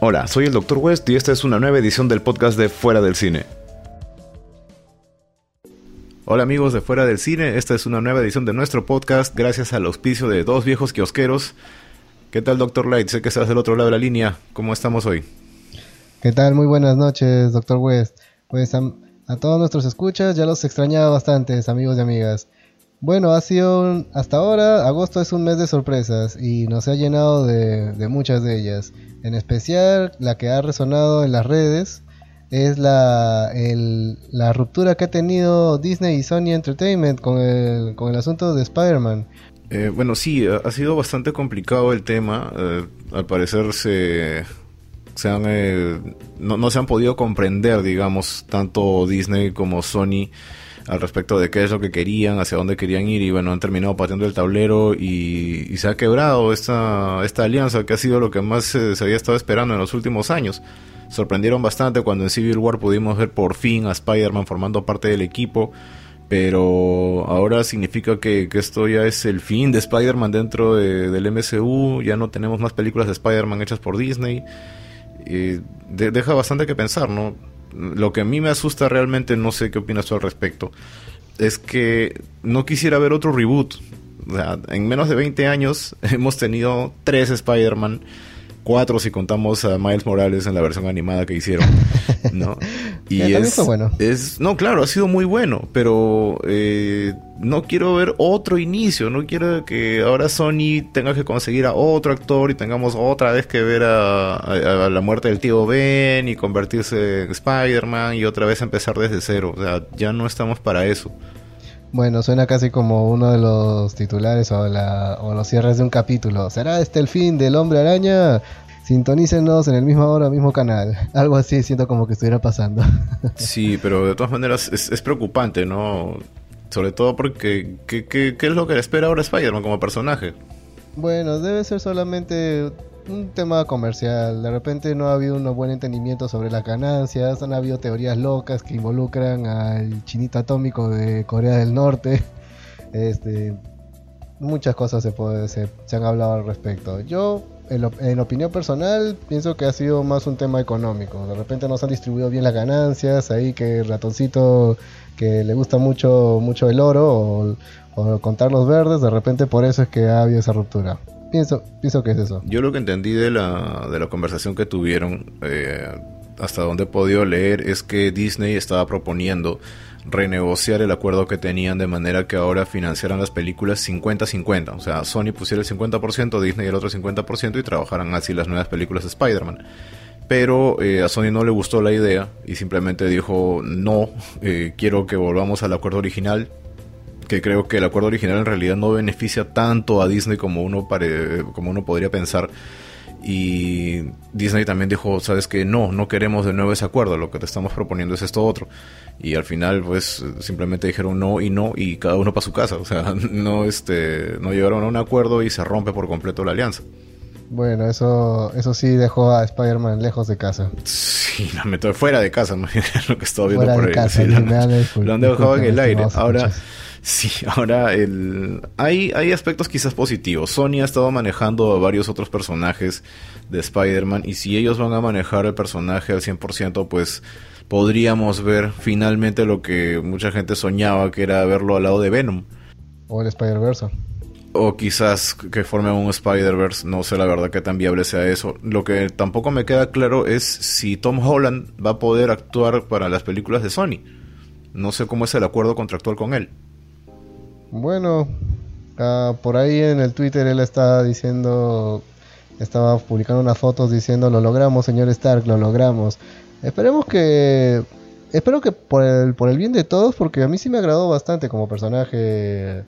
Hola, soy el Dr. West y esta es una nueva edición del podcast de Fuera del Cine. Hola amigos de Fuera del Cine, esta es una nueva edición de nuestro podcast gracias al auspicio de dos viejos kiosqueros. ¿Qué tal Dr. Light? Sé que estás del otro lado de la línea. ¿Cómo estamos hoy? ¿Qué tal? Muy buenas noches, Dr. West. Pues a, a todos nuestros escuchas ya los extrañaba bastante, amigos y amigas. Bueno, ha sido hasta ahora, agosto es un mes de sorpresas y nos ha llenado de, muchas de ellas. En especial, la que ha resonado en las redes es la, la ruptura que ha tenido Disney y Sony Entertainment con el, con el asunto de Spider-Man. Eh, bueno, sí, ha sido bastante complicado el tema. Eh, al parecer se, se han, eh, no, no se han podido comprender, digamos, tanto Disney como Sony al respecto de qué es lo que querían, hacia dónde querían ir y bueno, han terminado pateando el tablero y, se ha quebrado esta, esta alianza que ha sido lo que más se, había estado esperando en los últimos años. Sorprendieron bastante cuando en Civil War pudimos ver por fin a Spider-Man formando parte del equipo, pero ahora significa que, esto ya es el fin de Spider-Man dentro del MCU, ya no tenemos más películas de Spider-Man hechas por Disney. Deja bastante que pensar, ¿no? Lo que a mí me asusta realmente, no sé qué opinas tú al respecto, es que no quisiera ver otro reboot. en menos de 20 años hemos tenido tres Spider-Man cuatro si contamos a Miles Morales en la versión animada que hicieron, ¿no? Y es, bueno. es, no, claro, ha sido muy bueno, pero eh, no quiero ver otro inicio, no quiero que ahora Sony tenga que conseguir a otro actor y tengamos otra vez que ver a, la muerte del tío Ben y convertirse en Spider-Man y otra vez empezar desde cero, o sea, ya no estamos para eso. Bueno, suena casi como uno de los titulares o, la, o los cierres de un capítulo. ¿Será este el fin del hombre araña? Sintonícenos en el mismo hora, mismo canal. Algo así siento como que estuviera pasando. Sí, pero de todas maneras es, preocupante, ¿no? Sobre todo porque ¿qué, qué, qué es lo que le espera ahora Spider-Man como personaje? Bueno, debe ser solamente un tema comercial. De repente no ha habido un buen entendimiento sobre las ganancias. Han habido teorías locas que involucran al chinito atómico de Corea del Norte. Este, muchas cosas se, puede, se, han hablado al respecto. Yo, en, opinión personal, pienso que ha sido más un tema económico. De repente no se han distribuido bien las ganancias. Ahí que el ratoncito que le gusta mucho, mucho el oro o contar los verdes, de repente por eso es que ha habido esa ruptura pienso, pienso que es eso. Yo lo que entendí de la, de la conversación que tuvieron, eh, hasta donde he podido leer, es que Disney estaba proponiendo renegociar el acuerdo que tenían de manera que ahora financiaran las películas 50-50. O sea, Sony pusiera el 50%, Disney el otro 50% y trabajaran así las nuevas películas de Spider-Man. Pero eh, a Sony no le gustó la idea y simplemente dijo, no, eh, quiero que volvamos al acuerdo original, que creo que el acuerdo original en realidad no beneficia tanto a Disney como uno, como uno podría pensar. Y Disney también dijo, sabes que no, no queremos de nuevo ese acuerdo, lo que te estamos proponiendo es esto otro. Y al final, pues, simplemente dijeron no y no, y cada uno para su casa. O sea, no, este, no llegaron a un acuerdo y se rompe por completo la alianza. Bueno, eso, eso sí dejó a Spider-Man lejos de casa. Sí, la meto fuera de casa, lo que estaba viendo por ahí. lo, han dejado en el aire. Ahora, Sí, ahora el... hay, hay aspectos quizás positivos. Sony ha estado manejando a varios otros personajes de Spider-Man y si ellos van a manejar el personaje al 100%, pues podríamos ver finalmente lo que mucha gente soñaba, que era verlo al lado de Venom. O el Spider-Verse. O quizás que forme un Spider-Verse, no sé la verdad que tan viable sea eso. Lo que tampoco me queda claro es si Tom Holland va a poder actuar para las películas de Sony. No sé cómo es el acuerdo contractual con él. Bueno, ah, por ahí en el Twitter él estaba diciendo, estaba publicando unas fotos diciendo lo logramos, señor Stark, lo logramos. Esperemos que, espero que por el, por el bien de todos, porque a mí sí me agradó bastante como personaje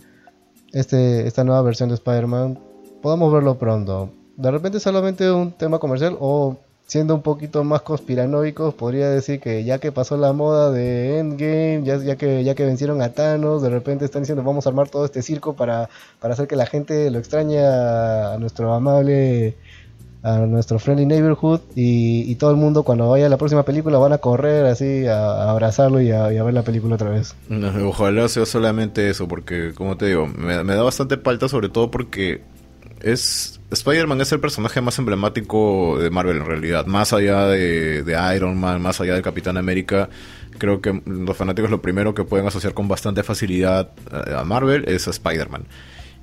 este, esta nueva versión de Spider-Man, podamos verlo pronto. De repente solamente un tema comercial o siendo un poquito más conspiranoicos, podría decir que ya que pasó la moda de Endgame, ya, que, ya que vencieron a Thanos, de repente están diciendo vamos a armar todo este circo para, para hacer que la gente lo extrañe a, nuestro amable, a nuestro friendly neighborhood y, todo el mundo cuando vaya a la próxima película van a correr así a, abrazarlo y a, ver la película otra vez. ojalá sea solamente eso, porque como te digo, me, me da bastante falta sobre todo porque Es Spider-Man es el personaje más emblemático de Marvel en realidad. Más allá de, de, Iron Man, más allá de Capitán América, creo que los fanáticos lo primero que pueden asociar con bastante facilidad eh, a Marvel es a Spider-Man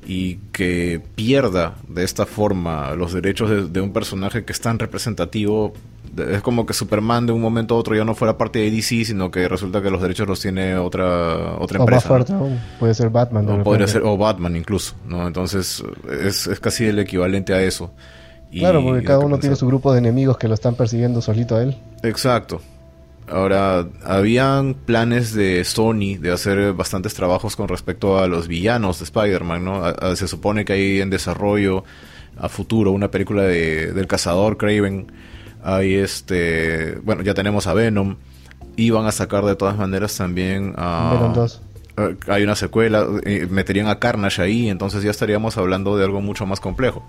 y que pierda de esta forma los derechos de, un personaje que es tan representativo. Es como que Superman de un momento a otro ya no fuera parte de DC, sino que resulta que los derechos los tiene otra otra empresa. O puede ser Batman. O, podría ser, o Batman incluso, ¿no? Entonces es, es casi el equivalente a eso. claro, porque cada uno tiene su grupo de enemigos que lo están persiguiendo solito a él. Exacto. Ahora, habían planes de Sony de hacer bastantes trabajos con respecto a los villanos de Spider-Man, ¿no? se supone que hay en desarrollo a futuro una película de, del cazador Craven. Hay este, bueno, ya tenemos a Venom. Y van a sacar de todas maneras también a... Venom 2. Hay una secuela, eh, meterían a Carnage ahí, entonces ya estaríamos hablando de algo mucho más complejo.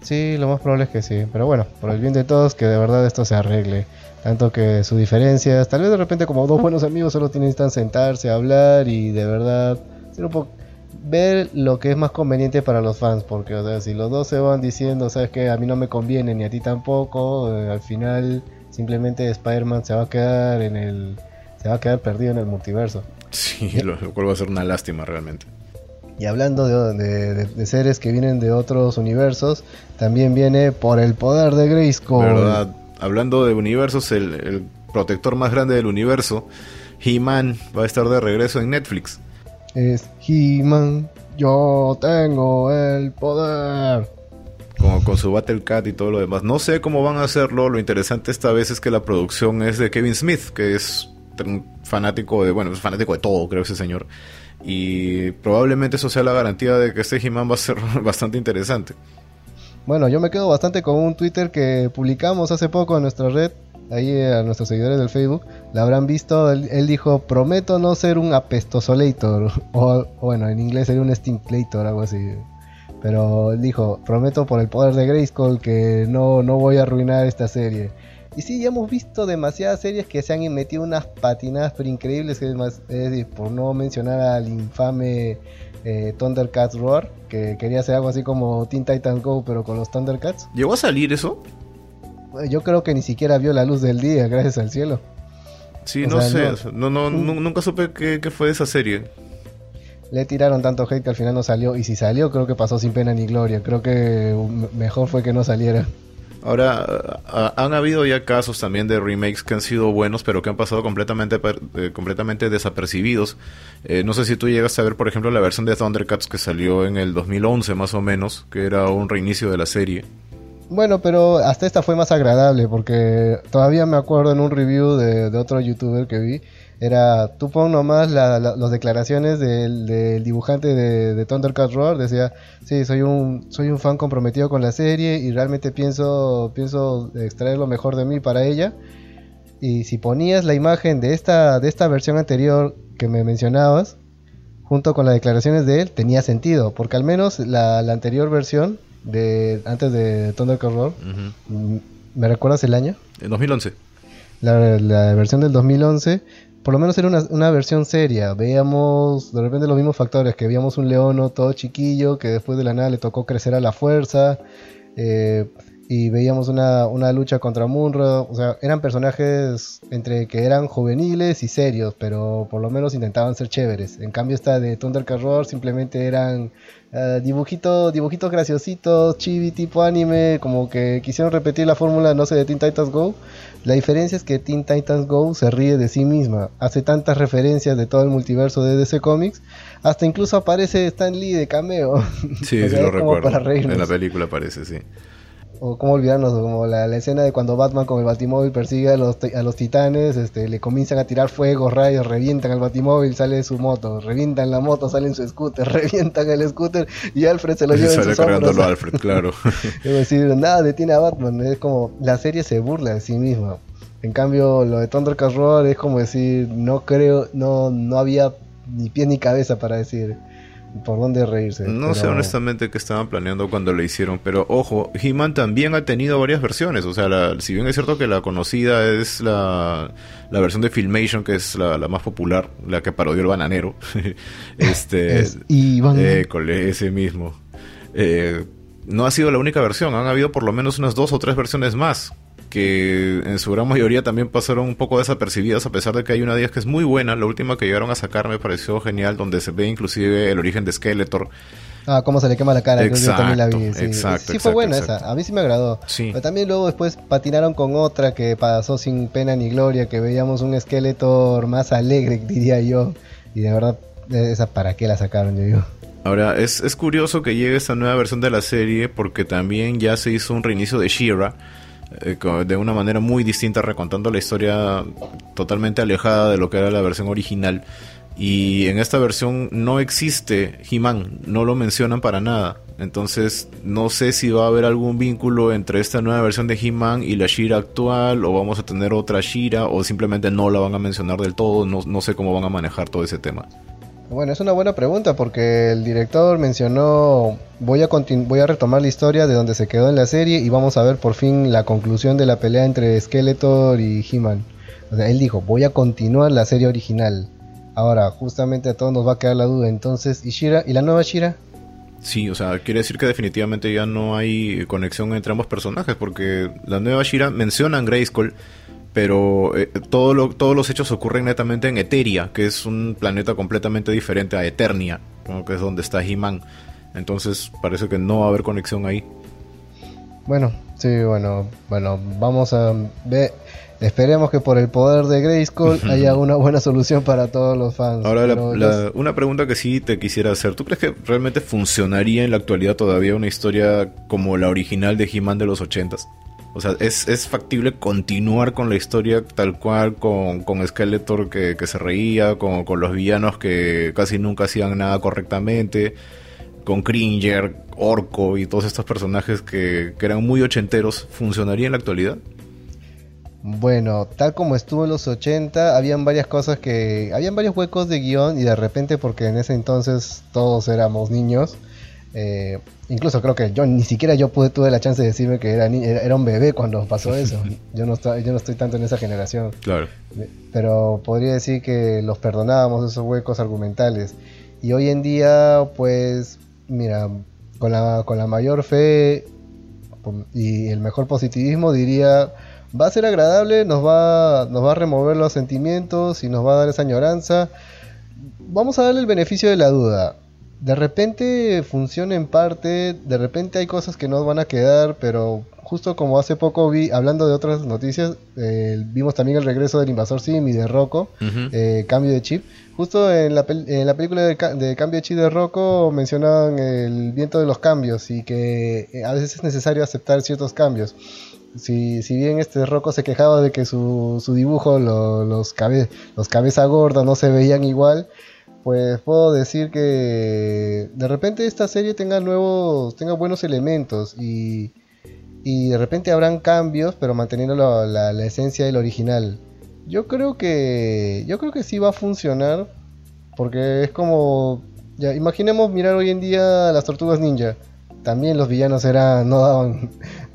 Sí, lo más probable es que sí. Pero bueno, por el bien de todos, que de verdad esto se arregle. Tanto que sus diferencias, tal vez de repente como dos buenos amigos solo tienen que sentarse a hablar y de verdad ver lo que es más conveniente para los fans, porque o sea, si los dos se van diciendo, sabes que a mí no me conviene ni a ti tampoco, eh, al final simplemente Spider-Man se va a quedar en el se va a quedar perdido en el multiverso. Sí, lo, cual va a ser una lástima realmente. Y hablando de, seres que vienen de otros universos, también viene por el poder de Grayskull. ¿Verdad? hablando de universos, el, protector más grande del universo, He-Man, va a estar de regreso en Netflix. Es He-Man, yo tengo el poder. Como con su Battle Cat y todo lo demás. No sé cómo van a hacerlo. Lo interesante esta vez es que la producción es de Kevin Smith, que es fanático de, bueno, es fanático de todo, creo ese señor. Y probablemente eso sea la garantía de que este He-Man va a ser bastante interesante. Bueno, yo me quedo bastante con un Twitter que publicamos hace poco en nuestra red, ahí a nuestros seguidores del Facebook, la habrán visto, él, dijo, prometo no ser un apestosolator, o bueno, en inglés sería un stinklator, algo así. Pero él dijo, prometo por el poder de Grayskull que no, no voy a arruinar esta serie. Y sí, ya hemos visto demasiadas series que se han metido unas patinadas pero increíbles, es más, por no mencionar al infame eh, Thundercats Roar, que quería hacer algo así como Teen Titans Go, pero con los Thundercats. ¿Llegó a salir eso? Yo creo que ni siquiera vio la luz del día, gracias al cielo. Sí, no sé, no, no, nunca supe qué, qué fue esa serie le tiraron tanto hate que al final no salió. Y si salió, creo que pasó sin pena ni gloria. Creo que mejor fue que no saliera. Ahora, han habido ya casos también de remakes que han sido buenos, pero que han pasado completamente, eh, completamente desapercibidos. Eh, no sé si tú llegas a ver, por ejemplo, la versión de Thundercats que salió en el 2011 más o menos, que era un reinicio de la serie. Bueno, pero hasta esta fue más agradable, porque todavía me acuerdo en un review de, otro youtuber que vi, era, tú pon nomás las declaraciones del, dibujante de, de, Thundercats Roar, decía, sí, soy un, soy un fan comprometido con la serie y realmente pienso, pienso extraer lo mejor de mí para ella. Y si ponías la imagen de esta, de esta versión anterior que me mencionabas, junto con las declaraciones de él, tenía sentido, porque al menos la, anterior versión, de antes de Thundercats Roar, ¿me recuerdas el año? En 2011. La, la, versión del 2011 por lo menos era una, versión seria. Veíamos de repente los mismos factores, que veíamos un leono todo chiquillo, que después de la nada le tocó crecer a la fuerza. Eh, y veíamos una, lucha contra Munro. O sea, eran personajes entre que eran juveniles y serios, pero por lo menos intentaban ser chéveres. En cambio, esta de Thundercat Roar simplemente eran uh, dibujitos, dibujitos graciositos, chibi tipo anime, como que quisieron repetir la fórmula, no sé, de Teen Titans Go la diferencia es que Teen Titans Go se ríe de sí misma, hace tantas referencias de todo el multiverso de DC Comics, hasta incluso aparece Stan Lee de cameo. Sí, sí lo recuerdo. En la película aparece, sí o cómo olvidarnos, como la, escena de cuando Batman con el Batimóvil persigue a los, a los titanes, este, le comienzan a tirar fuego, rayos, revientan al Batimóvil, sale de su moto, revientan la moto, sale en su scooter, revientan el scooter y Alfred se lo lleva en sus cargándolo Alfred, claro. es decir, nada detiene a Batman, es como la serie se burla de sí misma. En cambio, lo de Thundercats Roar es como decir, no creo, no, no había ni pie ni cabeza para decir por dónde reírse. No sé honestamente qué estaban planeando cuando lo hicieron, pero ojo, He-Man también ha tenido varias versiones, o sea, si bien es cierto que la conocida es la, la versión de Filmation, que es la, más popular, la que parodió el bananero, este... es Iván. ese mismo. Eh, no ha sido la única versión, han habido por lo menos unas dos o tres versiones más que en su gran mayoría también pasaron un poco desapercibidas, a pesar de que hay una de ellas que es muy buena. La última que llegaron a sacar me pareció genial, donde se ve inclusive el origen de Skeletor. Ah, cómo se le quema la cara, exacto, también la vi. Sí, exacto, sí fue buena esa, a mí sí me agradó. Sí. Pero también luego después patinaron con otra que pasó sin pena ni gloria, que veíamos un Skeletor más alegre, diría yo. Y de verdad, esa para qué la sacaron, yo digo. Ahora, es, es curioso que llegue esta nueva versión de la serie porque también ya se hizo un reinicio de She-Ra de una manera muy distinta, recontando la historia totalmente alejada de lo que era la versión original. Y en esta versión no existe He-Man, no lo mencionan para nada. Entonces no sé si va a haber algún vínculo entre esta nueva versión de He-Man y la Shira actual, o vamos a tener otra Shira, o simplemente no la van a mencionar del todo, no, no sé cómo van a manejar todo ese tema. Bueno, es una buena pregunta porque el director mencionó, voy a, voy a retomar la historia de donde se quedó en la serie y vamos a ver por fin la conclusión de la pelea entre Skeletor y He-Man. O sea, él dijo, voy a continuar la serie original. Ahora, justamente a todos nos va a quedar la duda. Entonces, ¿y Shira? ¿Y la nueva Shira? Sí, o sea, quiere decir que definitivamente ya no hay conexión entre ambos personajes porque la nueva Shira menciona a Grayskull pero eh, todo todos los hechos ocurren netamente en Eteria, que es un planeta completamente diferente a Eternia, que es donde está He-Man. Entonces parece que no va a haber conexión ahí. Bueno, sí, bueno, bueno, vamos a ver. Esperemos que por el poder de Grayskull haya una buena solución para todos los fans. Ahora, una pregunta que sí te quisiera hacer. ¿Tú crees que realmente funcionaría en la actualidad todavía una historia como la original de He-Man de los ochentas? O sea, es, factible continuar con la historia tal cual, con, con Skeletor que, se reía, con, los villanos que casi nunca hacían nada correctamente, con Cringer, Orco y todos estos personajes que, que eran muy ochenteros, ¿funcionaría en la actualidad? Bueno, tal como estuvo en los 80, habían varias cosas que... Habían varios huecos de guion y de repente, porque en ese entonces todos éramos niños, eh, incluso creo que yo ni siquiera yo pude tuve la chance de decirme que era, era, un bebé cuando pasó eso. yo no estoy, yo no estoy tanto en esa generación. Claro. Pero podría decir que los perdonábamos esos huecos argumentales. Y hoy en día, pues, mira, con la, con la mayor fe y el mejor positivismo diría va a ser agradable, nos va, nos va a remover los sentimientos y nos va a dar esa añoranza. Vamos a darle el beneficio de la duda de repente funciona en parte, de repente hay cosas que no van a quedar, pero justo como hace poco vi, hablando de otras noticias, eh, vimos también el regreso del Invasor Sim y de Rocco, eh, cambio de chip. Justo en la, en la película de, cambio de chip de Rocco mencionaban el viento de los cambios y que eh, a veces es necesario aceptar ciertos cambios. Si, si bien este Rocco se quejaba de que su, su dibujo, los, cabe, los cabeza gorda no se veían igual, pues puedo decir que de repente esta serie tenga nuevos, tenga buenos elementos y, y de repente habrán cambios, pero manteniendo la, esencia del original. Yo creo que yo creo que sí va a funcionar porque es como ya imaginemos mirar hoy en día las Tortugas Ninja. También los villanos eran no daban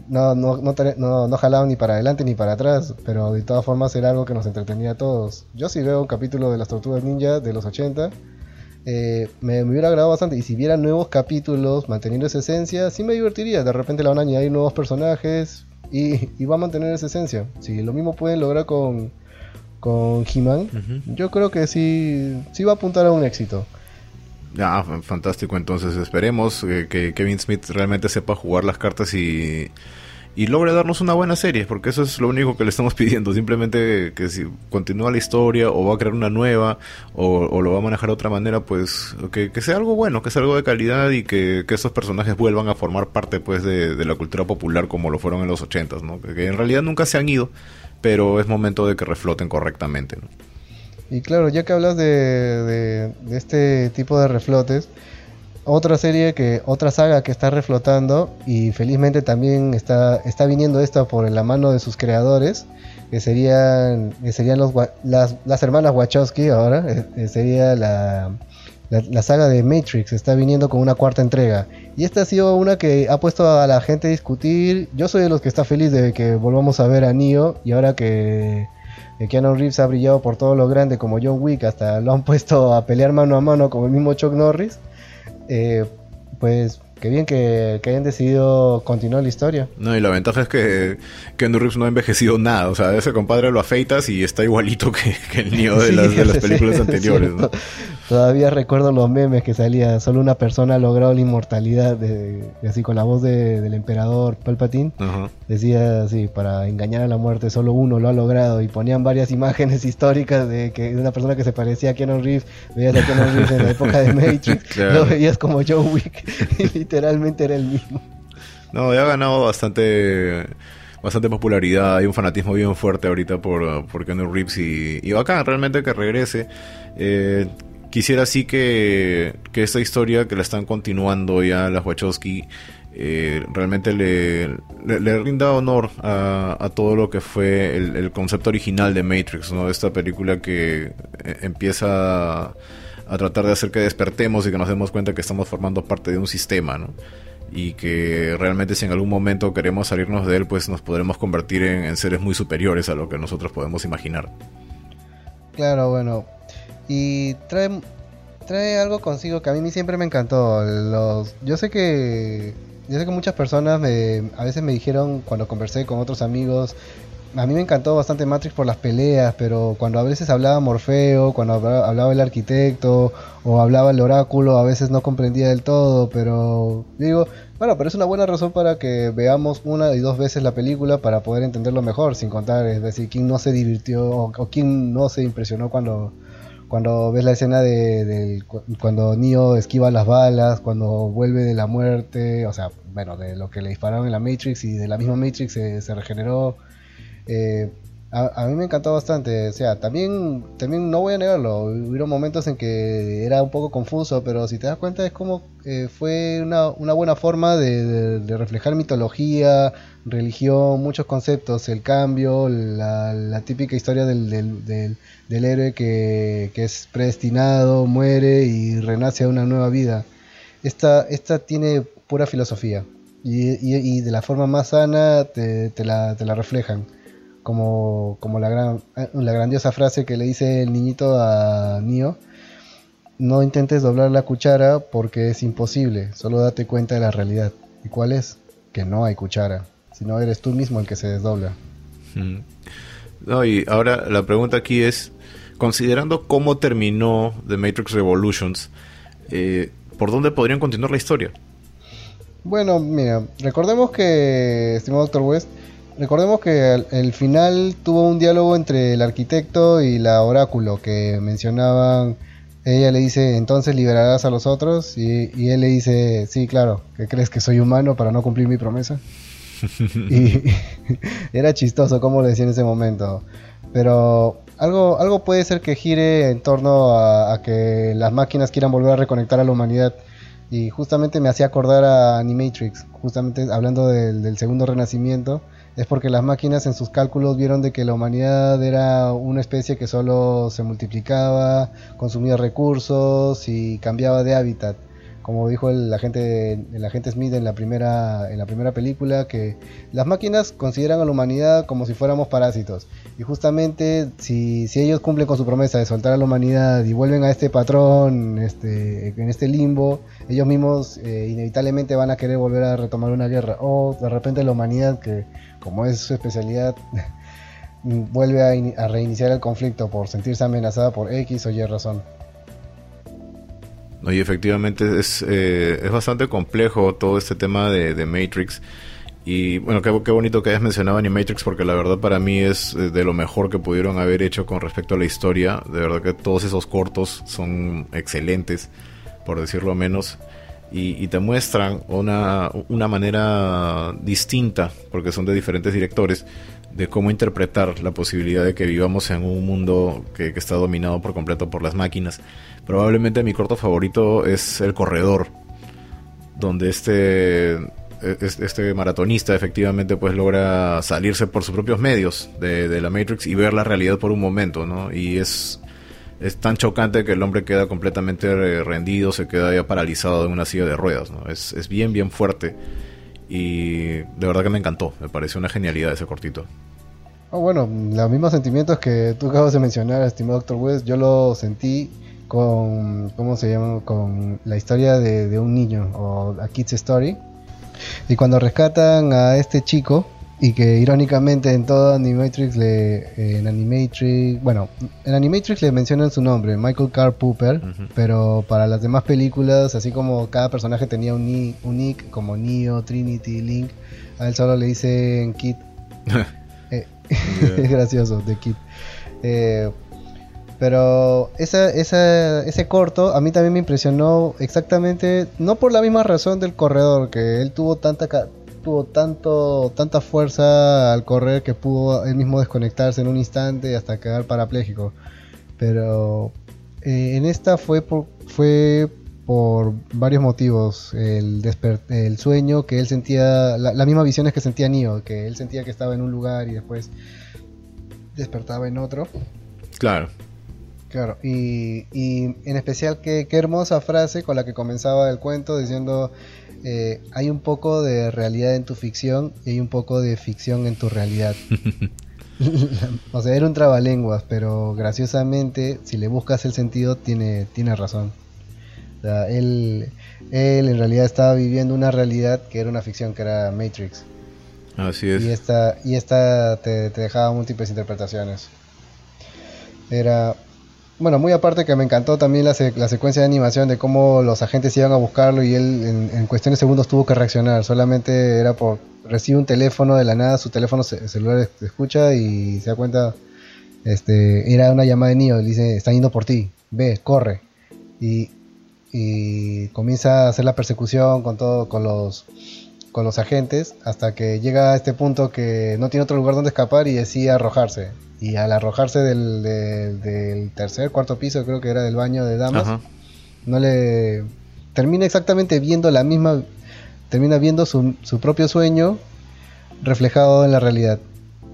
no, no, no, no, jalaban ni para adelante ni para atrás, pero de todas formas era algo que nos entretenía a todos. Yo sí veo un capítulo de las Tortugas Ninja de los 80, eh, me, hubiera agradado bastante. Y si viera nuevos capítulos manteniendo esa esencia, sí me divertiría. De repente le van a añadir nuevos personajes y, va a mantener esa esencia. Si lo mismo pueden lograr con, con He-Man, yo creo que sí, sí va a apuntar a un éxito. Ah, fantástico. Entonces esperemos eh, que Kevin Smith realmente sepa jugar las cartas y, y logre darnos una buena serie, porque eso es lo único que le estamos pidiendo. Simplemente que si continúa la historia o va a crear una nueva o, lo va a manejar de otra manera, pues que, sea algo bueno, que sea algo de calidad y que, que esos personajes vuelvan a formar parte pues de, la cultura popular como lo fueron en los ochentas, ¿no? Que, en realidad nunca se han ido, pero es momento de que refloten correctamente, ¿no? Y claro, ya que hablas de, este tipo de reflotes, otra serie que, otra saga que está reflotando y felizmente también está, está viniendo esta por la mano de sus creadores, que serían, que serían los, las, las hermanas Wachowski ahora, eh, eh, sería la, la, saga de Matrix, está viniendo con una cuarta entrega. Y esta ha sido una que ha puesto a la gente a discutir. Yo soy de los que está feliz de que volvamos a ver a Neo y ahora que Keanu Reeves ha brillado por todo lo grande como John Wick, hasta lo han puesto a pelear mano a mano como el mismo Chuck Norris, eh, pues qué bien que, hayan decidido continuar la historia. No, y la ventaja es que Keanu Reeves no ha envejecido nada. O sea, ese compadre lo afeitas y está igualito que, el niño de, las, de las películas anteriores. ¿no? Todavía recuerdo los memes que salía, solo una persona ha logrado la inmortalidad, de, así con la voz del emperador Palpatine. Decía así, para engañar a la muerte, solo uno lo ha logrado. Y ponían varias imágenes históricas de que de una persona que se parecía a Keanu Reeves, veías a Keanu Reeves en la época de Matrix, lo veías como Joe Wick, y literalmente era el mismo. No, ya ha ganado bastante bastante popularidad, hay un fanatismo bien fuerte ahorita por, por Keanu Reeves y, y bacán realmente que regrese. Eh, quisiera así que, que esta historia que la están continuando ya las Wachowski eh, realmente le, le, rinda honor a, todo lo que fue el, concepto original de Matrix, ¿no? Esta película que eh, empieza a, tratar de hacer que despertemos y que nos demos cuenta que estamos formando parte de un sistema, ¿no? Y que realmente si en algún momento queremos salirnos de él, pues nos podremos convertir en seres muy superiores a lo que nosotros podemos imaginar. Claro, bueno, y trae, trae algo consigo que a mí siempre me encantó. Los, yo sé que yo sé que muchas personas me, a veces me dijeron cuando conversé con otros amigos, a mí me encantó bastante Matrix por las peleas, pero cuando a veces hablaba Morfeo, cuando hablaba el arquitecto o hablaba el oráculo, a veces no comprendía del todo, pero digo, bueno, pero es una buena razón para que veamos una y dos veces la película para poder entenderlo mejor, sin contar, es decir, quién no se divirtió o, o quién no se impresionó cuando cuando ves la escena de, cuando Neo esquiva las balas, cuando vuelve de la muerte, o sea, bueno, de lo que le dispararon en la Matrix y de la misma Matrix se, regeneró. Eh, a, mí me encantó bastante, o sea, también, también no voy a negarlo, hubieron momentos en que era un poco confuso, pero si te das cuenta es como eh, fue una, una, buena forma de, reflejar mitología, religión, muchos conceptos, el cambio, la, típica historia del, del, del, héroe que, que, es predestinado, muere y renace a una nueva vida. Esta, esta tiene pura filosofía y, y, de la forma más sana te, te, la, te la reflejan como, como la, gran, la grandiosa frase que le dice el niñito a Nio, no intentes doblar la cuchara porque es imposible, solo date cuenta de la realidad. ¿Y cuál es? Que no hay cuchara, sino eres tú mismo el que se desdobla. Mm. No, y ahora la pregunta aquí es, considerando cómo terminó The Matrix Revolutions, eh, ¿por dónde podrían continuar la historia? Bueno, mira, recordemos que, estimado Doctor West, recordemos que el, final tuvo un diálogo entre el arquitecto y la oráculo que mencionaban. Ella le dice, entonces liberarás a los otros. Y, él le dice, sí, claro, que crees que soy humano para no cumplir mi promesa. y era chistoso como lo decía en ese momento. Pero algo, algo puede ser que gire en torno a, que las máquinas quieran volver a reconectar a la humanidad. Y justamente me hacía acordar a Animatrix, justamente hablando del segundo renacimiento es porque las máquinas en sus cálculos vieron de que la humanidad era una especie que solo se multiplicaba, consumía recursos y cambiaba de hábitat. Como dijo el agente, el agente Smith en la, primera, en la primera película, que las máquinas consideran a la humanidad como si fuéramos parásitos. Y justamente si, si ellos cumplen con su promesa de soltar a la humanidad y vuelven a este patrón, este, en este limbo, ellos mismos eh, inevitablemente van a querer volver a retomar una guerra. O de repente la humanidad que como es su especialidad, vuelve a, reiniciar el conflicto por sentirse amenazada por X o Y razón. No, y efectivamente es, eh, es bastante complejo todo este tema de, Matrix. Y bueno, qué, bonito que hayas mencionado Animatrix porque la verdad para mí es eh, de lo mejor que pudieron haber hecho con respecto a la historia. De verdad que todos esos cortos son excelentes, por decirlo menos y, te muestran una, una manera distinta, porque son de diferentes directores, de cómo interpretar la posibilidad de que vivamos en un mundo que, está dominado por completo por las máquinas. Probablemente mi corto favorito es El Corredor, donde este este maratonista efectivamente pues logra salirse por sus propios medios de, de, la Matrix y ver la realidad por un momento, ¿no? Y es es tan chocante que el hombre queda completamente rendido, se queda ya paralizado en una silla de ruedas. ¿no? Es, es bien, bien fuerte. Y de verdad que me encantó. Me pareció una genialidad ese cortito. Oh, bueno, los mismos sentimientos que tú acabas de mencionar, estimado Dr. West, yo lo sentí con, ¿cómo se llama? Con la historia de, un niño o A Kid's Story. Y cuando rescatan a este chico, y que irónicamente en todo Animatrix le en Animatrix bueno en Animatrix le mencionan su nombre Michael Carl Pooper pero para las demás películas así como cada personaje tenía un, un nick como Neo Trinity Link a él solo le dicen Kid. Eh, es gracioso de Kid. Eh, pero esa, esa, ese corto a mí también me impresionó exactamente, no por la misma razón del corredor, que él tuvo tanta tuvo tanto, tanta fuerza al correr que pudo él mismo desconectarse en un instante hasta quedar parapléjico. Pero eh, en esta fue por, fue por varios motivos. El, el sueño que él sentía, las mismas visiones que sentía Neo, que él sentía que estaba en un lugar y después despertaba en otro. Claro. Claro, y, en especial qué, qué, hermosa frase con la que comenzaba el cuento diciendo eh, hay un poco de realidad en tu ficción y hay un poco de ficción en tu realidad. o sea, era un trabalenguas, pero graciosamente, si le buscas el sentido, tiene, tiene razón. él, él en realidad estaba viviendo una realidad que era una ficción, que era Matrix. Así es. Y esta, y esta te, te dejaba múltiples interpretaciones. Era, bueno, muy aparte que me encantó también la, la, secuencia de animación de cómo los agentes iban a buscarlo y él en, cuestiones de segundos tuvo que reaccionar. Solamente era por recibe un teléfono de la nada, su teléfono celular escucha y se da cuenta, este, era una llamada de niño, le dice, están yendo por ti, ve, corre. Y, y comienza a hacer la persecución con todo, con los con los agentes hasta que llega a este punto que no tiene otro lugar donde escapar y decide arrojarse. Y al arrojarse del, del, tercer, cuarto piso, creo que era del baño de damas, no le termina exactamente viendo la misma, termina viendo su, su propio sueño reflejado en la realidad.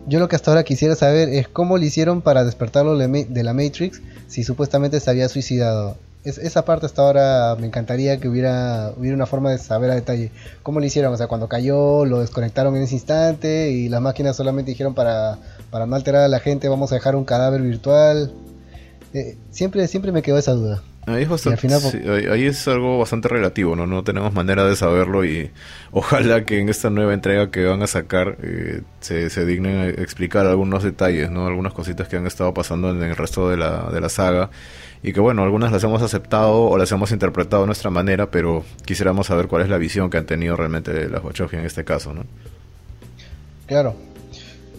Yo lo que hasta ahora quisiera saber es cómo le hicieron para despertarlo de la Matrix si supuestamente se había suicidado esa parte hasta ahora me encantaría que hubiera, hubiera una forma de saber a detalle cómo lo hicieron. O sea, cuando cayó, lo desconectaron en ese instante y las máquinas solamente dijeron para, para no alterar a la gente, vamos a dejar un cadáver virtual. Eh, siempre, siempre me quedó esa duda. Ahí es, ahí es algo bastante relativo, ¿no? No tenemos manera de saberlo y ojalá que en esta nueva entrega que van a sacar eh, se, se, dignen a explicar algunos detalles, ¿no? Algunas cositas que han estado pasando en el resto de la, de la saga y que bueno, algunas las hemos aceptado o las hemos interpretado a nuestra manera, pero quisiéramos saber cuál es la visión que han tenido realmente las Wachowski en este caso, ¿no? Claro.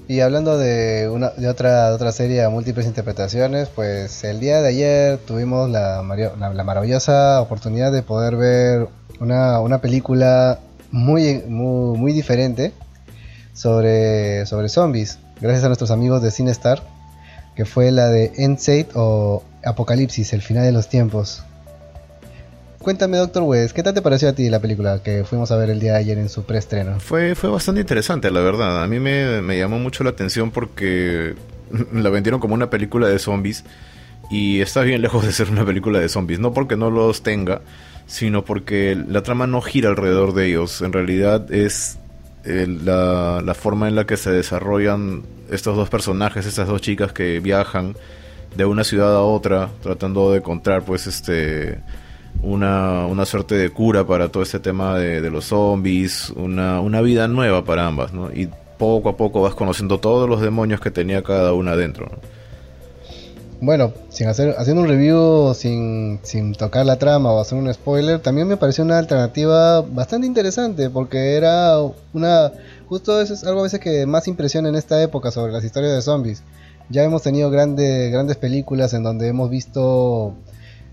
Y hablando de, una, de otra, otra serie de múltiples interpretaciones, pues el día de ayer tuvimos la, la, maravillosa oportunidad de poder ver una, una película muy, muy, muy diferente sobre, sobre zombies, gracias a nuestros amigos de CineStar, que fue la de Endsate o Apocalipsis, el final de los tiempos. Cuéntame, Doctor West, ¿qué tal te pareció a ti la película que fuimos a ver el día de ayer en su preestreno? Fue, fue bastante interesante, la verdad. A mí me, me llamó mucho la atención porque la vendieron como una película de zombies y está bien lejos de ser una película de zombies. No porque no los tenga, sino porque la trama no gira alrededor de ellos. En realidad es la, la, forma en la que se desarrollan estos dos personajes, estas dos chicas que viajan de una ciudad a otra, tratando de encontrar pues este una, una suerte de cura para todo este tema de, los zombies, una, una, vida nueva para ambas, ¿no? Y poco a poco vas conociendo todos los demonios que tenía cada una dentro. Bueno, sin hacer, haciendo un review sin, sin tocar la trama o hacer un spoiler, también me pareció una alternativa bastante interesante porque era una... Justo eso es algo a veces que más impresiona en esta época sobre las historias de zombies ya hemos tenido grandes películas en donde hemos visto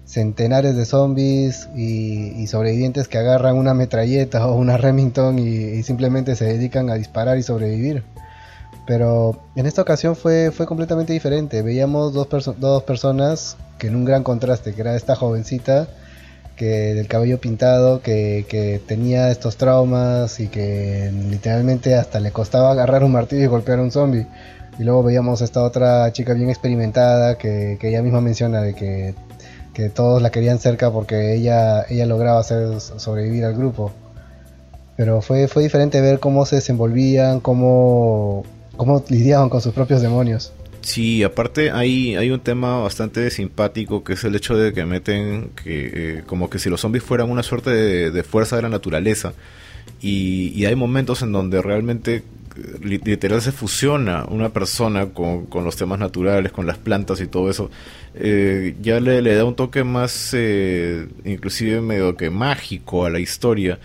centenares de zombies y, sobrevivientes que agarran una metralleta o una Remington y, simplemente se dedican a disparar y sobrevivir. Pero en esta ocasión fue, fue completamente diferente. Veíamos dos, dos personas que en un gran contraste, que era esta jovencita que del cabello pintado, que, que, tenía estos traumas y que literalmente hasta le costaba agarrar un martillo y golpear a un zombie. Y luego veíamos esta otra chica bien experimentada que, ella misma menciona de que, todos la querían cerca porque ella, ella lograba hacer sobrevivir al grupo. Pero fue, fue diferente ver cómo se desenvolvían, cómo, cómo lidiaban con sus propios demonios. Sí, aparte hay, hay un tema bastante simpático que es el hecho de que meten que eh, como que si los zombies fueran una suerte de, fuerza de la naturaleza y, hay momentos en donde realmente literal se fusiona una persona con, los temas naturales, con las plantas y todo eso, eh, ya le, le, da un toque más inclusive medio que mágico a la historia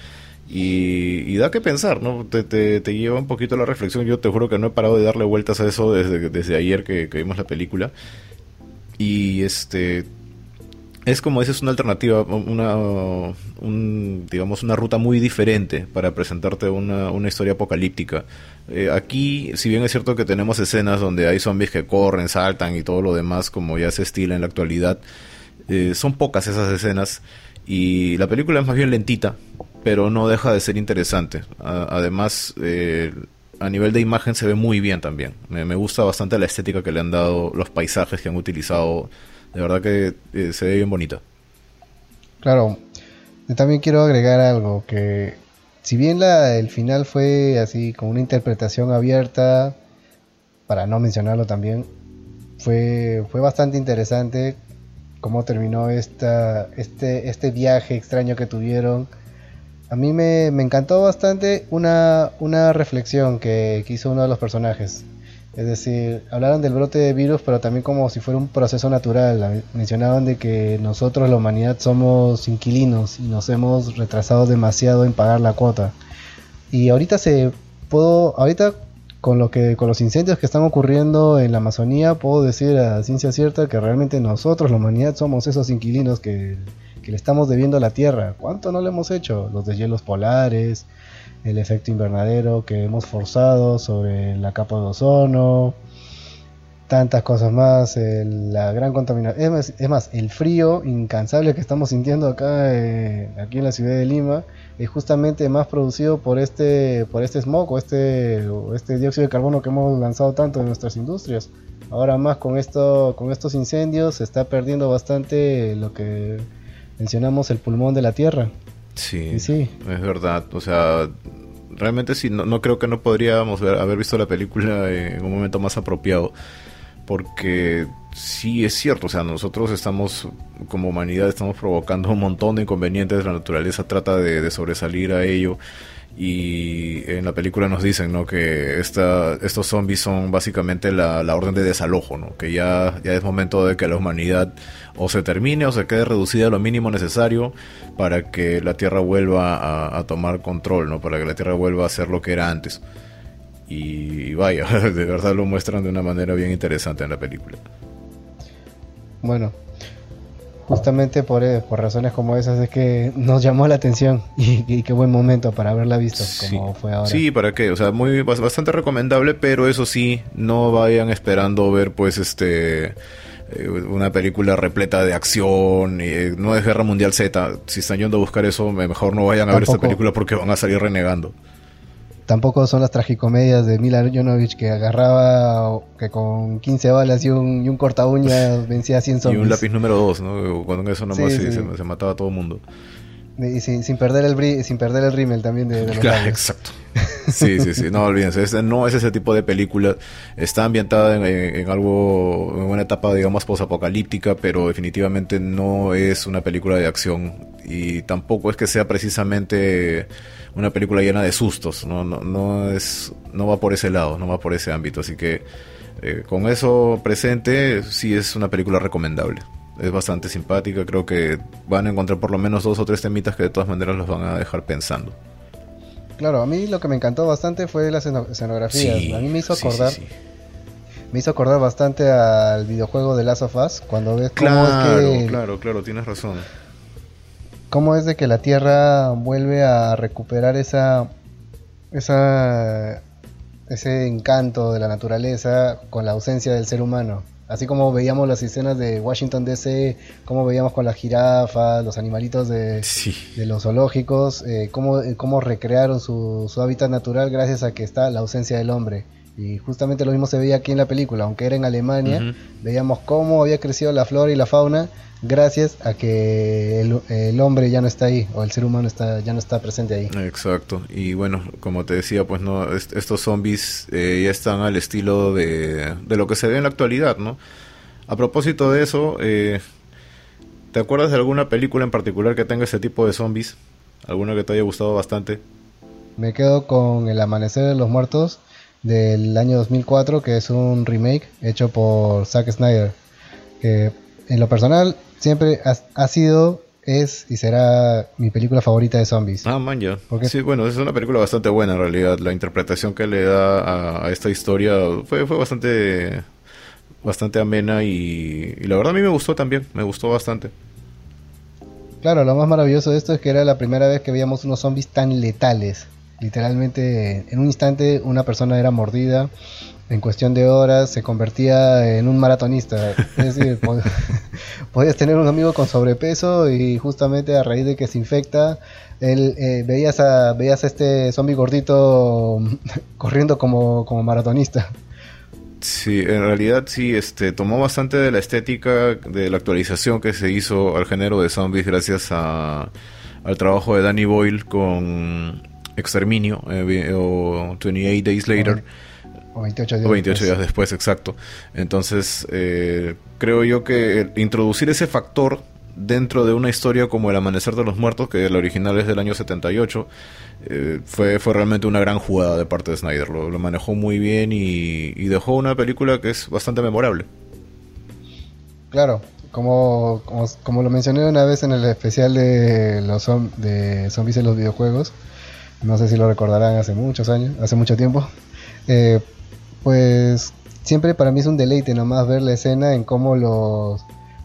y, da que pensar, ¿no? Te, te, lleva un poquito a la reflexión. Yo te juro que no he parado de darle vueltas a eso desde, desde ayer que, vimos la película. Y este. Es como dices, una alternativa, una, un, digamos, una ruta muy diferente para presentarte una, una historia apocalíptica. Eh, aquí, si bien es cierto que tenemos escenas donde hay zombies que corren, saltan y todo lo demás, como ya se estila en la actualidad, eh, son pocas esas escenas y la película es más bien lentita, pero no deja de ser interesante. además, eh, a nivel de imagen se ve muy bien también. Me, gusta bastante la estética que le han dado, los paisajes que han utilizado. De verdad que eh, se ve bien bonita. Claro, yo también quiero agregar algo, que si bien la, el final fue así con una interpretación abierta, para no mencionarlo también, fue, fue bastante interesante cómo terminó esta, este, este viaje extraño que tuvieron a mí me, encantó bastante una, una reflexión que, hizo uno de los personajes. Es decir, hablaron del brote de virus, pero también como si fuera un proceso natural. Mencionaban de que nosotros, la humanidad, somos inquilinos y nos hemos retrasado demasiado en pagar la cuota. Y ahorita se puedo, ahorita con lo que, con los incendios que están ocurriendo en la Amazonía, puedo decir a ciencia cierta que realmente nosotros, la humanidad, somos esos inquilinos que que le estamos debiendo a la Tierra. ¿Cuánto no le hemos hecho? Los deshielos polares, el efecto invernadero que hemos forzado sobre la capa de ozono, tantas cosas más, la gran contaminación. Es más, el frío incansable que estamos sintiendo acá, eh, aquí en la ciudad de Lima, es justamente más producido por este, por este smog o este, este dióxido de carbono que hemos lanzado tanto en nuestras industrias. Ahora más con esto, con estos incendios se está perdiendo bastante lo que mencionamos el pulmón de la Tierra. Sí, sí. es verdad. O sea, realmente sí, no, creo que no podríamos haber visto la película en un momento más apropiado. Porque sí es cierto, o sea, nosotros estamos, como humanidad, estamos provocando un montón de inconvenientes. La naturaleza trata de sobresalir a ello y en la película nos dicen ¿no? que esta, estos zombies son básicamente la, orden de desalojo, ¿no? que ya, ya es momento de que la humanidad o se termine o se quede reducida a lo mínimo necesario para que la Tierra vuelva a, tomar control, ¿no? para que la Tierra vuelva a ser lo que era antes. Y vaya, de verdad lo muestran de una manera bien interesante en la película. Bueno, justamente por, eh, por razones como esas es que nos llamó la atención y, qué buen momento para haberla visto como fue ahora. Sí, para qué, o sea, muy bastante recomendable, pero eso sí, no vayan esperando ver pues este eh, una película repleta de acción, eh, no es Guerra Mundial Z, si están yendo a buscar eso, mejor no vayan a ver esta película porque van a salir renegando tampoco son las tragicomedias de Mila Jovovich que agarraba que con 15 balas y un, y un corta uña vencía a 100 zombies. Y un lápiz número 2, ¿no? Cuando eso nomás Se, se, mataba a todo el mundo. Y sin, sin, perder el sin perder el rímel también de, Claro, exacto. Sí, sí, sí. No olvídense. no es ese tipo de película. Está ambientada en, algo, en una etapa, digamos, posapocalíptica, pero definitivamente no es una película de acción. Y tampoco es que sea precisamente una película llena de sustos. No, no, no, es, no va por ese lado, no va por ese ámbito. Así que eh, con eso presente, sí es una película recomendable es bastante simpática. Creo que van a encontrar por lo menos dos o tres temitas que de todas maneras los van a dejar pensando. Claro, a mí lo que me encantó bastante fue la escenografía. a mí me hizo acordar. me hizo acordar bastante al videojuego de Last of Us. Cuando ves cómo claro, es que. Claro, claro, tienes razón. Cómo es de que la Tierra vuelve a recuperar esa. esa. ese encanto de la naturaleza con la ausencia del ser humano. Así como veíamos las escenas de Washington DC, como veíamos con las jirafas, los animalitos de, de los zoológicos, eh, cómo, eh, cómo, recrearon su, hábitat natural gracias a que está la ausencia del hombre. Y justamente lo mismo se veía aquí en la película, aunque era en Alemania, veíamos cómo había crecido la flora y la fauna gracias a que el, hombre ya no está ahí o el ser humano está ya no está presente ahí. Exacto. Y bueno, como te decía, pues no estos zombies eh, ya están al estilo de, de, lo que se ve en la actualidad, ¿no? A propósito de eso, eh, ¿te acuerdas de alguna película en particular que tenga ese tipo de zombies? ¿Alguna que te haya gustado bastante? Me quedo con El Amanecer de los Muertos del año 2004, que es un remake hecho por Zack Snyder. Que en lo personal siempre ha, sido, es y será mi película favorita de zombies. Ah, man, ya. Sí, bueno, es una película bastante buena en realidad. La interpretación que le da a, esta historia fue, fue bastante bastante amena y, la verdad a mí me gustó también, me gustó bastante. Claro, lo más maravilloso de esto es que era la primera vez que veíamos unos zombies tan letales. Literalmente, en un instante una persona era mordida, en cuestión de horas se convertía en un maratonista. Es decir, podías tener un amigo con sobrepeso y justamente a raíz de que se infecta, él, eh, veías, a, veías a este zombie gordito corriendo como, como maratonista. Sí, en realidad sí, este, tomó bastante de la estética, de la actualización que se hizo al género de zombies gracias a, al trabajo de Danny Boyle con Exterminio eh, o 28 Days Later. O 28 días, 28 días después, exacto. Entonces, eh, creo yo que introducir ese factor dentro de una historia como El Amanecer de los Muertos, que la original es del año 78, eh, fue, fue realmente una gran jugada de parte de Snyder. Lo, manejó muy bien y, dejó una película que es bastante memorable. Claro, como, como, lo mencioné una vez en el especial de los de zombies en los videojuegos, no sé si lo recordarán hace muchos años, hace mucho tiempo. Eh, pues siempre para mí es un deleite nomás ver la escena en cómo los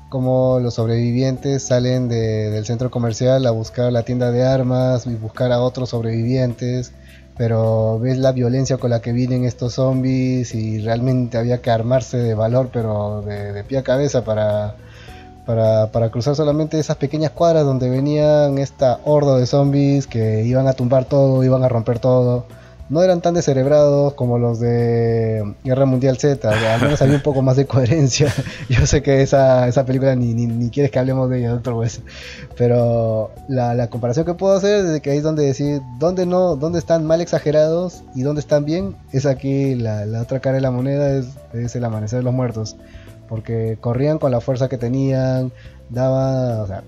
cómo los sobrevivientes salen del centro comercial a buscar la tienda de armas y buscar a otros sobrevivientes pero ves la violencia con la que vienen estos zombies y realmente había que armarse de valor pero de, pie a cabeza para, para, para, cruzar solamente esas pequeñas cuadras donde venían esta horda de zombies que iban a tumbar todo, iban a romper todo no eran tan descerebrados como los de Guerra Mundial Z, al menos había un poco más de coherencia. Yo sé que esa, esa película ni, ni, quieres que hablemos de ella, otro vez. Pero la, comparación que puedo hacer es que ahí es donde decir dónde no, dónde están mal exagerados y dónde están bien, es aquí la, otra cara de la moneda, es, es, el amanecer de los muertos. Porque corrían con la fuerza que tenían, daban, o sea,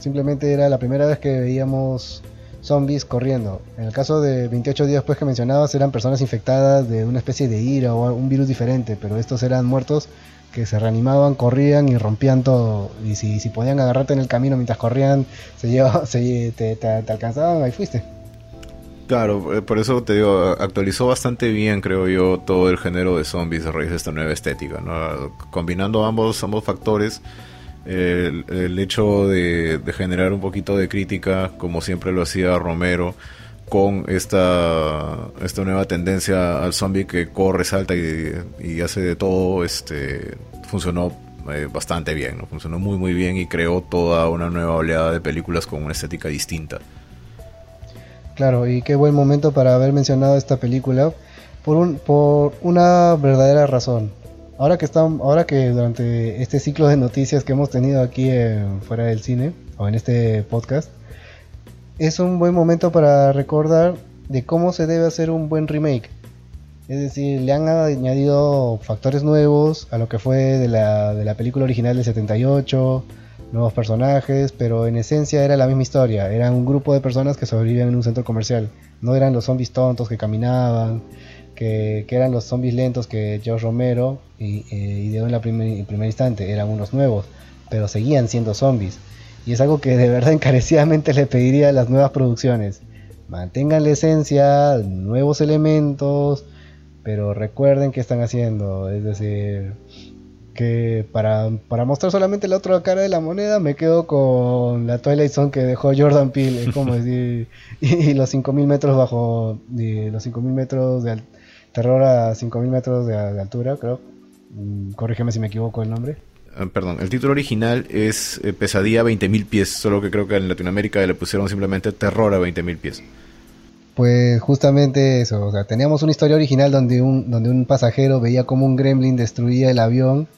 simplemente era la primera vez que veíamos zombies corriendo. En el caso de 28 días después que mencionabas, eran personas infectadas de una especie de ira o un virus diferente, pero estos eran muertos que se reanimaban, corrían y rompían todo. Y si, si podían agarrarte en el camino mientras corrían, se, lleva, se te, te, alcanzaban, ahí fuiste. Claro, eh, por eso te digo, actualizó bastante bien, creo yo, todo el género de zombies a raíz de esta nueva estética, ¿no? Combinando ambos, ambos factores, el, hecho de, generar un poquito de crítica, como siempre lo hacía Romero, con esta, esta nueva tendencia al zombie que corre, salta y, hace de todo, este funcionó eh, bastante bien, ¿no? funcionó muy muy bien y creó toda una nueva oleada de películas con una estética distinta. Claro, y qué buen momento para haber mencionado esta película por, un, por una verdadera razón ahora que están, ahora que durante este ciclo de noticias que hemos tenido aquí fuera del cine o en este podcast, es un buen momento para recordar de cómo se debe hacer un buen remake. Es decir, le han añadido factores nuevos a lo que fue de la, de la película original del 78, nuevos personajes, pero en esencia era la misma historia. Eran un grupo de personas que sobrevivían en un centro comercial. No eran los zombies tontos que caminaban, que, eran los zombies lentos que George Romero y, eh, ideó en, la primer, primer instante, eran unos nuevos, pero seguían siendo zombies. Y es algo que de verdad encarecidamente le pediría a las nuevas producciones. Mantengan la esencia, nuevos elementos, pero recuerden qué están haciendo. Es decir, que para, para, mostrar solamente la otra cara de la moneda me quedo con la Twilight Zone que dejó Jordan Peele, es como decir, y, los 5000 metros bajo, los 5000 metros de, Terror a 5.000 metros de, altura, creo. Mm, corrígeme si me equivoco el nombre. Ah, perdón, el título original es eh, Pesadilla a 20.000 pies, solo que creo que en Latinoamérica le pusieron simplemente Terror a 20.000 pies. Pues justamente eso, o sea, teníamos una historia original donde un, donde un pasajero veía como un gremlin destruía el avión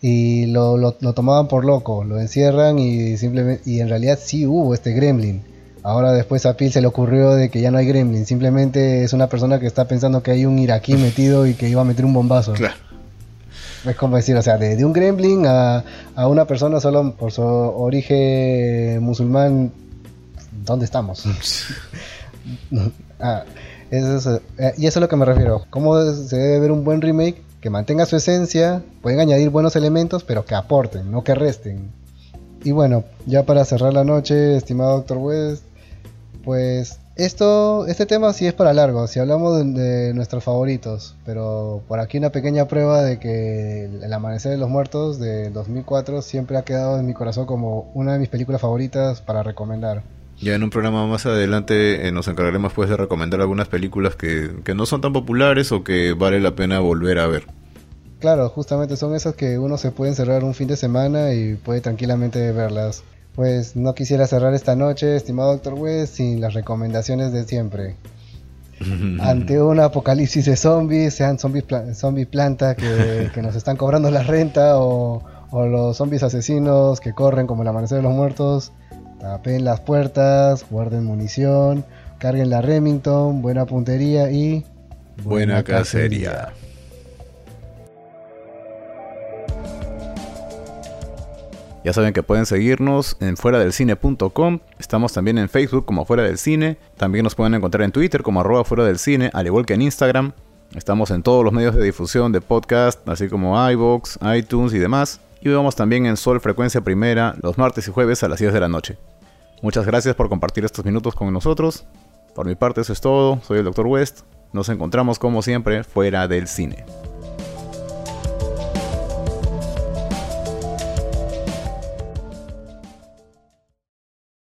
y lo, lo, tomaban por loco, lo encierran y simplemente y en realidad sí hubo este gremlin. Ahora después a Phil se le ocurrió de que ya no hay gremlin, simplemente es una persona que está pensando que hay un iraquí metido y que iba a meter un bombazo. Claro. Es como decir, o sea, de, un gremlin a, a, una persona solo por su origen musulmán, ¿dónde estamos? ah, eso, eh, y eso es a lo que me refiero. ¿Cómo se debe ver un buen remake? Que mantenga su esencia, pueden añadir buenos elementos, pero que aporten, no que resten. Y bueno, ya para cerrar la noche, estimado Doctor West, pues esto, este tema sí es para largo, si hablamos de, nuestros favoritos, pero por aquí una pequeña prueba de que El Amanecer de los Muertos de 2004 siempre ha quedado en mi corazón como una de mis películas favoritas para recomendar. Ya en un programa más adelante eh, nos encargaremos pues de recomendar algunas películas que, que no son tan populares o que vale la pena volver a ver. Claro, justamente son esas que uno se puede encerrar un fin de semana y puede tranquilamente verlas. Pues no quisiera cerrar esta noche, estimado Doctor West, sin las recomendaciones de siempre. Ante un apocalipsis de zombies, sean zombies, zombies planta que, nos están cobrando la renta o, o, los zombies asesinos que corren como el amanecer de los muertos, tapen las puertas, guarden munición, carguen la Remington, buena puntería y... Buena, cacería. Ya saben que pueden seguirnos en fuera del cine.com. Estamos también en Facebook como Fuera del Cine. También nos pueden encontrar en Twitter como arroba fuera del cine, al igual que en Instagram. Estamos en todos los medios de difusión de podcast, así como iVoox, iTunes y demás. Y vamos también en Sol Frecuencia Primera los martes y jueves a las 10 de la noche. Muchas gracias por compartir estos minutos con nosotros. Por mi parte eso es todo. Soy el Dr. West. Nos encontramos como siempre fuera del cine.